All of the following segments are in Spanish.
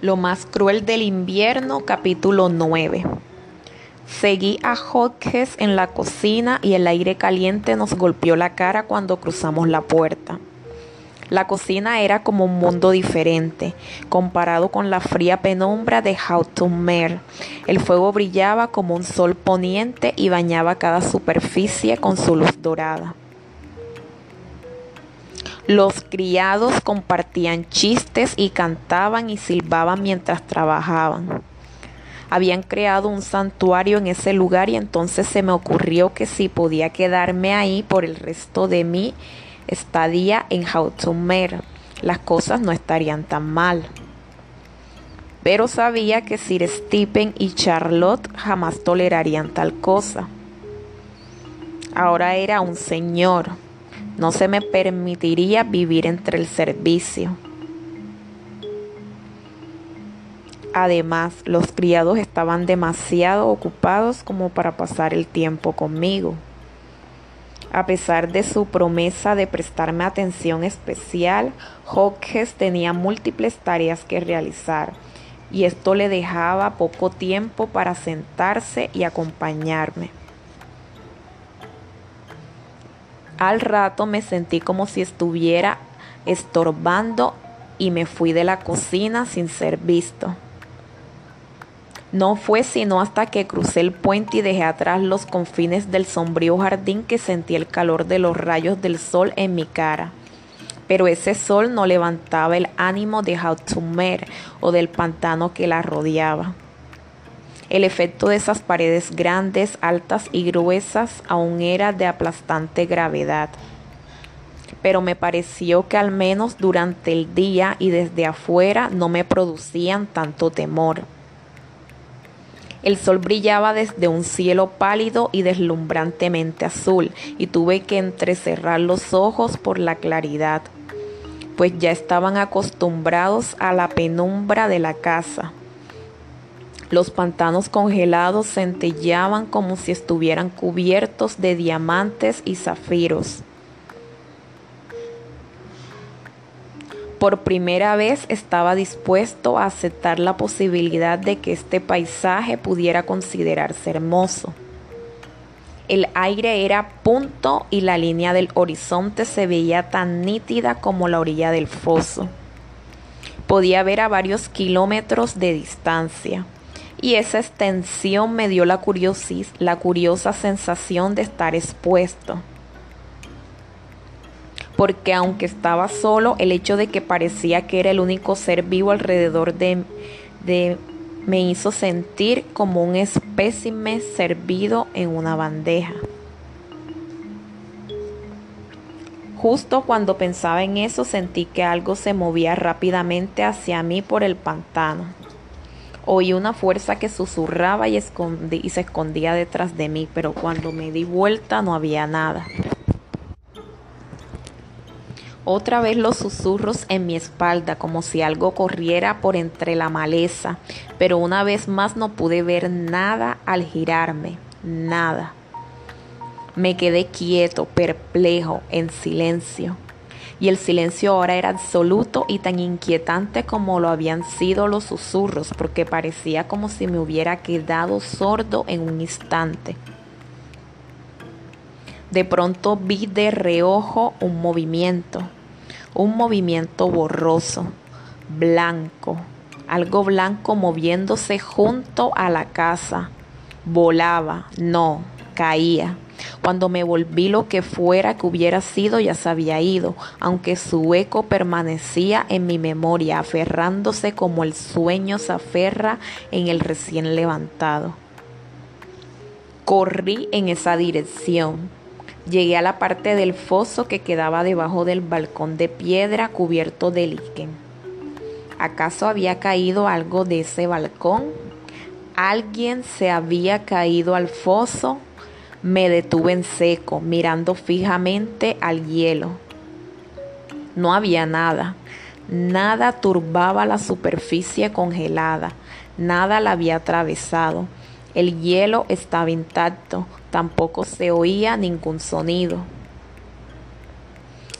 Lo más cruel del invierno, capítulo 9. Seguí a Hodges en la cocina y el aire caliente nos golpeó la cara cuando cruzamos la puerta. La cocina era como un mundo diferente, comparado con la fría penumbra de Hautumer. El fuego brillaba como un sol poniente y bañaba cada superficie con su luz dorada. Los criados compartían chistes y cantaban y silbaban mientras trabajaban. Habían creado un santuario en ese lugar y entonces se me ocurrió que si podía quedarme ahí por el resto de mi estadía en Hautumer, las cosas no estarían tan mal. Pero sabía que Sir Stephen y Charlotte jamás tolerarían tal cosa. Ahora era un señor no se me permitiría vivir entre el servicio. Además, los criados estaban demasiado ocupados como para pasar el tiempo conmigo. A pesar de su promesa de prestarme atención especial, Hodges tenía múltiples tareas que realizar y esto le dejaba poco tiempo para sentarse y acompañarme. Al rato me sentí como si estuviera estorbando y me fui de la cocina sin ser visto. No fue sino hasta que crucé el puente y dejé atrás los confines del sombrío jardín que sentí el calor de los rayos del sol en mi cara. Pero ese sol no levantaba el ánimo de Hautumer o del pantano que la rodeaba. El efecto de esas paredes grandes, altas y gruesas aún era de aplastante gravedad. Pero me pareció que al menos durante el día y desde afuera no me producían tanto temor. El sol brillaba desde un cielo pálido y deslumbrantemente azul, y tuve que entrecerrar los ojos por la claridad, pues ya estaban acostumbrados a la penumbra de la casa. Los pantanos congelados centellaban como si estuvieran cubiertos de diamantes y zafiros. Por primera vez estaba dispuesto a aceptar la posibilidad de que este paisaje pudiera considerarse hermoso. El aire era punto y la línea del horizonte se veía tan nítida como la orilla del foso. Podía ver a varios kilómetros de distancia y esa extensión me dio la, curiosis, la curiosa sensación de estar expuesto. Porque aunque estaba solo, el hecho de que parecía que era el único ser vivo alrededor de, de me hizo sentir como un espécimen servido en una bandeja. Justo cuando pensaba en eso sentí que algo se movía rápidamente hacia mí por el pantano. Oí una fuerza que susurraba y, y se escondía detrás de mí, pero cuando me di vuelta no había nada. Otra vez los susurros en mi espalda, como si algo corriera por entre la maleza, pero una vez más no pude ver nada al girarme, nada. Me quedé quieto, perplejo, en silencio y el silencio ahora era absoluto y tan inquietante como lo habían sido los susurros, porque parecía como si me hubiera quedado sordo en un instante. De pronto vi de reojo un movimiento, un movimiento borroso, blanco, algo blanco moviéndose junto a la casa. Volaba, no, caía. Cuando me volví lo que fuera que hubiera sido ya se había ido, aunque su eco permanecía en mi memoria, aferrándose como el sueño se aferra en el recién levantado. Corrí en esa dirección. Llegué a la parte del foso que quedaba debajo del balcón de piedra cubierto de líquen. ¿Acaso había caído algo de ese balcón? ¿Alguien se había caído al foso? Me detuve en seco, mirando fijamente al hielo. No había nada. Nada turbaba la superficie congelada. Nada la había atravesado. El hielo estaba intacto. Tampoco se oía ningún sonido.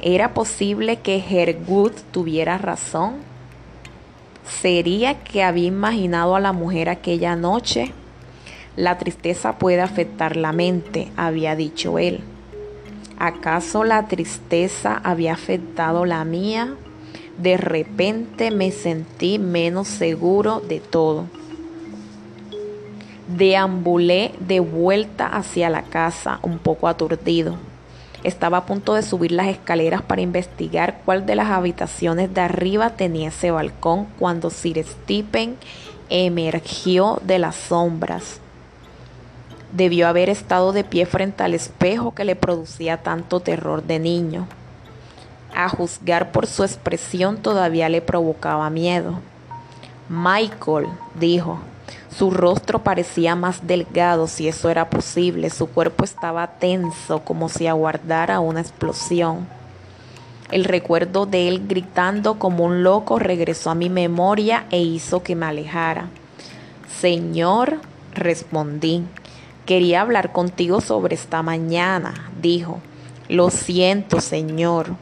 ¿Era posible que Hergut tuviera razón? ¿Sería que había imaginado a la mujer aquella noche? La tristeza puede afectar la mente, había dicho él. ¿Acaso la tristeza había afectado la mía? De repente me sentí menos seguro de todo. Deambulé de vuelta hacia la casa, un poco aturdido. Estaba a punto de subir las escaleras para investigar cuál de las habitaciones de arriba tenía ese balcón cuando Sir Stephen emergió de las sombras. Debió haber estado de pie frente al espejo que le producía tanto terror de niño. A juzgar por su expresión todavía le provocaba miedo. Michael, dijo, su rostro parecía más delgado si eso era posible, su cuerpo estaba tenso como si aguardara una explosión. El recuerdo de él gritando como un loco regresó a mi memoria e hizo que me alejara. Señor, respondí, quería hablar contigo sobre esta mañana, dijo. Lo siento, señor.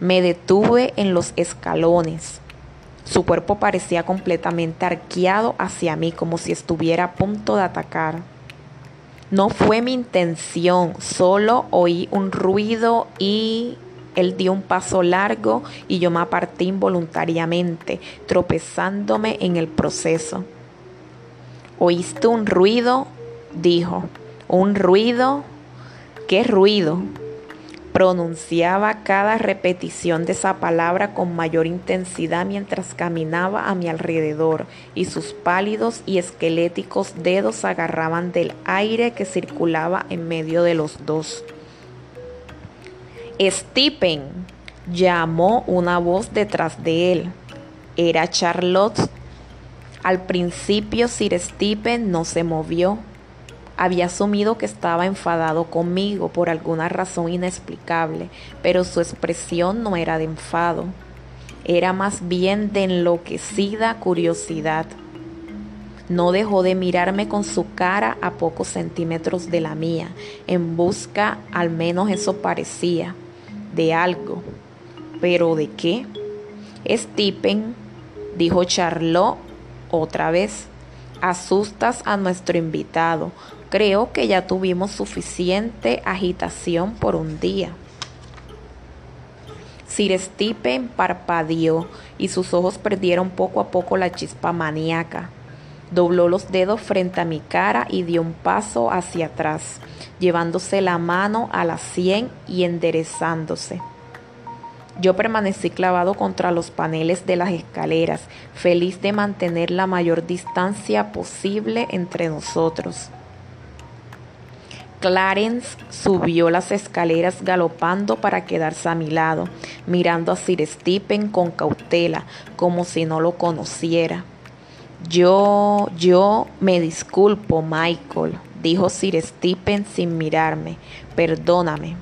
Me detuve en los escalones. Su cuerpo parecía completamente arqueado hacia mí como si estuviera a punto de atacar. No fue mi intención, solo oí un ruido y él dio un paso largo y yo me aparté involuntariamente, tropezándome en el proceso. ¿Oíste un ruido? Dijo. ¿Un ruido? ¿Qué ruido? Pronunciaba cada repetición de esa palabra con mayor intensidad mientras caminaba a mi alrededor y sus pálidos y esqueléticos dedos agarraban del aire que circulaba en medio de los dos. Stephen, llamó una voz detrás de él. Era Charlotte. Al principio Sir Stephen no se movió había asumido que estaba enfadado conmigo por alguna razón inexplicable, pero su expresión no era de enfado, era más bien de enloquecida curiosidad. No dejó de mirarme con su cara a pocos centímetros de la mía, en busca, al menos eso parecía, de algo. ¿Pero de qué? Stephen, dijo Charlot otra vez, asustas a nuestro invitado. Creo que ya tuvimos suficiente agitación por un día. Sir Stephen parpadeó y sus ojos perdieron poco a poco la chispa maníaca. Dobló los dedos frente a mi cara y dio un paso hacia atrás, llevándose la mano a la sien y enderezándose. Yo permanecí clavado contra los paneles de las escaleras, feliz de mantener la mayor distancia posible entre nosotros. Clarence subió las escaleras galopando para quedarse a mi lado, mirando a Sir Stephen con cautela, como si no lo conociera. Yo, yo me disculpo, Michael, dijo Sir Stephen sin mirarme. Perdóname.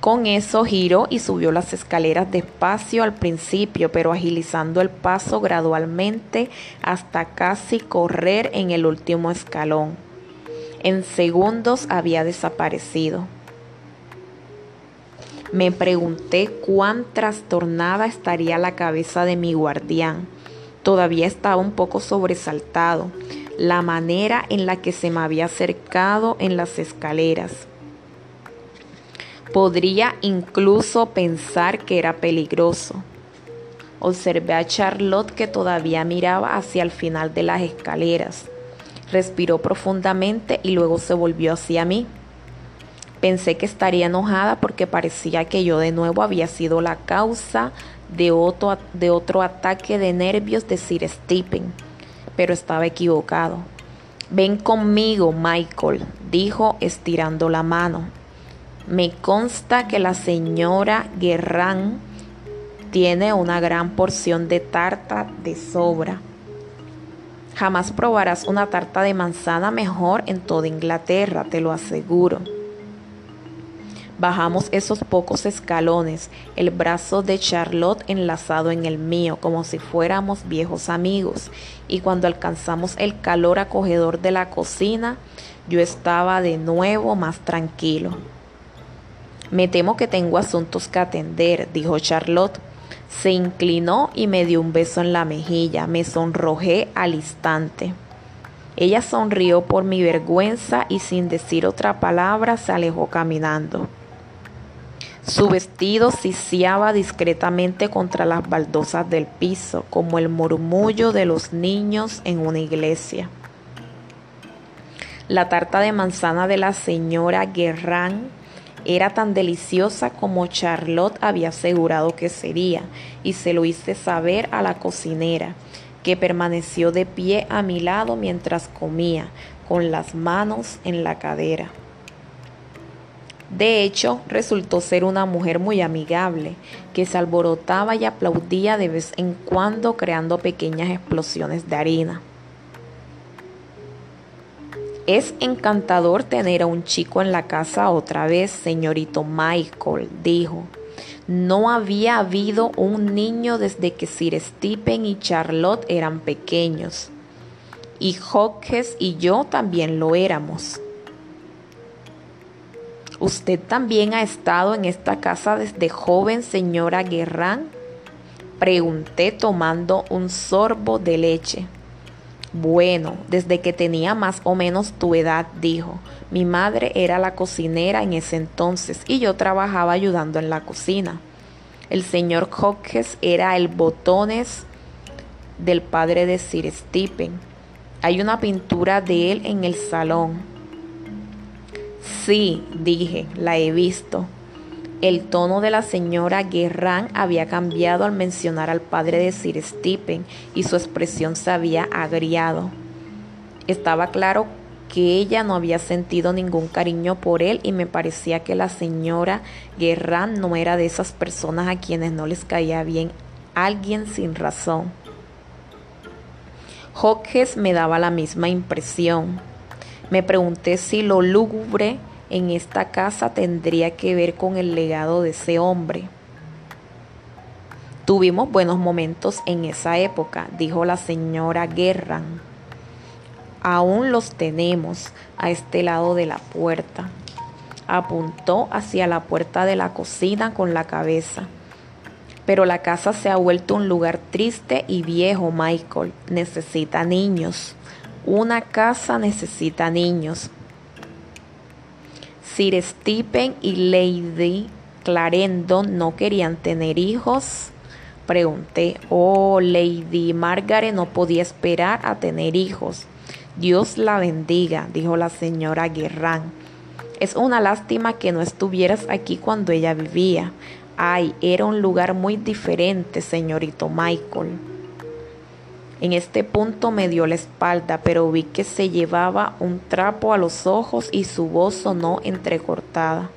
Con eso giró y subió las escaleras despacio al principio, pero agilizando el paso gradualmente hasta casi correr en el último escalón. En segundos había desaparecido. Me pregunté cuán trastornada estaría la cabeza de mi guardián. Todavía estaba un poco sobresaltado. La manera en la que se me había acercado en las escaleras. Podría incluso pensar que era peligroso. Observé a Charlotte que todavía miraba hacia el final de las escaleras. Respiró profundamente y luego se volvió hacia mí. Pensé que estaría enojada porque parecía que yo de nuevo había sido la causa de otro, de otro ataque de nervios de Sir Stephen, pero estaba equivocado. Ven conmigo, Michael, dijo estirando la mano. Me consta que la señora Guerrán tiene una gran porción de tarta de sobra. Jamás probarás una tarta de manzana mejor en toda Inglaterra, te lo aseguro. Bajamos esos pocos escalones, el brazo de Charlotte enlazado en el mío, como si fuéramos viejos amigos, y cuando alcanzamos el calor acogedor de la cocina, yo estaba de nuevo más tranquilo. Me temo que tengo asuntos que atender, dijo Charlotte. Se inclinó y me dio un beso en la mejilla. Me sonrojé al instante. Ella sonrió por mi vergüenza y sin decir otra palabra se alejó caminando. Su vestido siseaba discretamente contra las baldosas del piso, como el murmullo de los niños en una iglesia. La tarta de manzana de la señora Guerrán era tan deliciosa como Charlotte había asegurado que sería, y se lo hice saber a la cocinera, que permaneció de pie a mi lado mientras comía, con las manos en la cadera. De hecho, resultó ser una mujer muy amigable, que se alborotaba y aplaudía de vez en cuando creando pequeñas explosiones de harina. Es encantador tener a un chico en la casa otra vez, señorito Michael, dijo. No había habido un niño desde que Sir Stephen y Charlotte eran pequeños. Y Hodges y yo también lo éramos. ¿Usted también ha estado en esta casa desde joven, señora Guerrán? Pregunté tomando un sorbo de leche. Bueno, desde que tenía más o menos tu edad, dijo. Mi madre era la cocinera en ese entonces y yo trabajaba ayudando en la cocina. El señor Hodges era el botones del padre de Sir Stephen. Hay una pintura de él en el salón. Sí, dije, la he visto. El tono de la señora Guerrán había cambiado al mencionar al padre de Sir Stephen y su expresión se había agriado. Estaba claro que ella no había sentido ningún cariño por él y me parecía que la señora Guerrán no era de esas personas a quienes no les caía bien alguien sin razón. Hodges me daba la misma impresión. Me pregunté si lo lúgubre en esta casa tendría que ver con el legado de ese hombre. Tuvimos buenos momentos en esa época, dijo la señora Guerran. Aún los tenemos a este lado de la puerta. Apuntó hacia la puerta de la cocina con la cabeza. Pero la casa se ha vuelto un lugar triste y viejo, Michael. Necesita niños. Una casa necesita niños. Sir Stephen y Lady Clarendon no querían tener hijos. Pregunté, oh, Lady Margaret no podía esperar a tener hijos. Dios la bendiga, dijo la señora Guerrán. Es una lástima que no estuvieras aquí cuando ella vivía. Ay, era un lugar muy diferente, señorito Michael. En este punto me dio la espalda, pero vi que se llevaba un trapo a los ojos y su voz sonó entrecortada.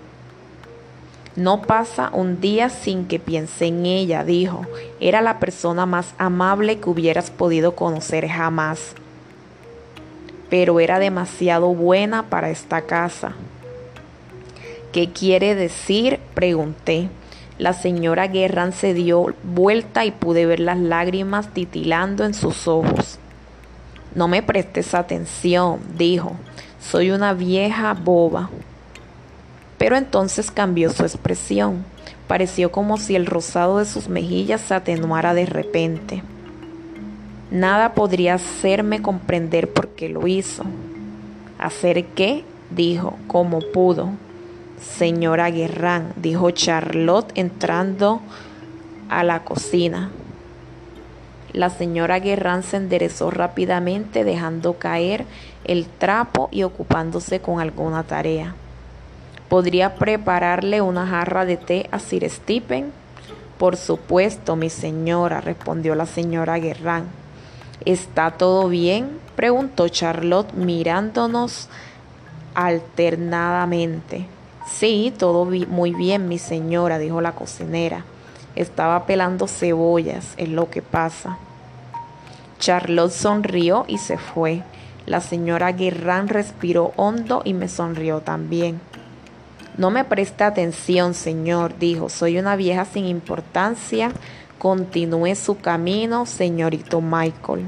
No pasa un día sin que piense en ella, dijo. Era la persona más amable que hubieras podido conocer jamás. Pero era demasiado buena para esta casa. ¿Qué quiere decir? pregunté. La señora Guerran se dio vuelta y pude ver las lágrimas titilando en sus ojos. No me prestes atención, dijo. Soy una vieja boba. Pero entonces cambió su expresión. Pareció como si el rosado de sus mejillas se atenuara de repente. Nada podría hacerme comprender por qué lo hizo. ¿Hacer qué? dijo, como pudo. Señora Guerrán, dijo Charlotte entrando a la cocina. La señora Guerrán se enderezó rápidamente dejando caer el trapo y ocupándose con alguna tarea. ¿Podría prepararle una jarra de té a Sir Stephen? Por supuesto, mi señora, respondió la señora Guerrán. ¿Está todo bien? preguntó Charlotte mirándonos alternadamente. Sí, todo muy bien, mi señora, dijo la cocinera. Estaba pelando cebollas, es lo que pasa. Charlotte sonrió y se fue. La señora Guerrán respiró hondo y me sonrió también. No me preste atención, señor, dijo. Soy una vieja sin importancia. Continúe su camino, señorito Michael.